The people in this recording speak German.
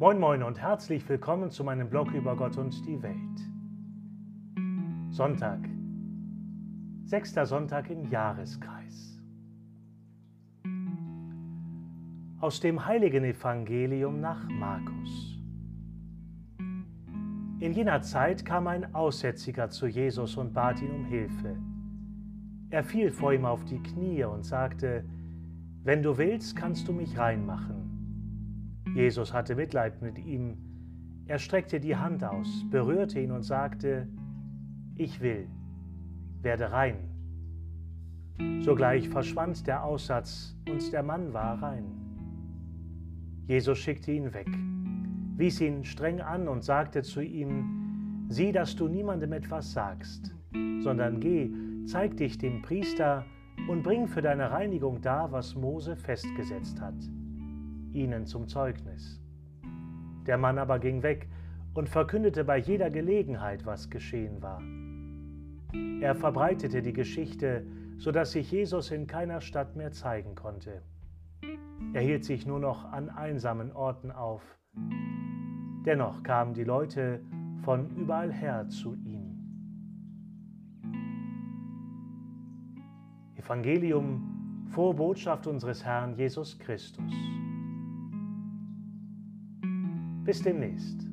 Moin Moin und herzlich willkommen zu meinem Blog über Gott und die Welt. Sonntag, sechster Sonntag im Jahreskreis. Aus dem heiligen Evangelium nach Markus. In jener Zeit kam ein Aussätziger zu Jesus und bat ihn um Hilfe. Er fiel vor ihm auf die Knie und sagte, Wenn du willst, kannst du mich reinmachen. Jesus hatte Mitleid mit ihm. Er streckte die Hand aus, berührte ihn und sagte, Ich will, werde rein. Sogleich verschwand der Aussatz und der Mann war rein. Jesus schickte ihn weg, wies ihn streng an und sagte zu ihm, Sieh, dass du niemandem etwas sagst, sondern geh, zeig dich dem Priester und bring für deine Reinigung da, was Mose festgesetzt hat ihnen zum Zeugnis. Der Mann aber ging weg und verkündete bei jeder Gelegenheit, was geschehen war. Er verbreitete die Geschichte, so dass sich Jesus in keiner Stadt mehr zeigen konnte. Er hielt sich nur noch an einsamen Orten auf. Dennoch kamen die Leute von überall her zu ihm. Evangelium, frohe Botschaft unseres Herrn Jesus Christus. Bis demnächst.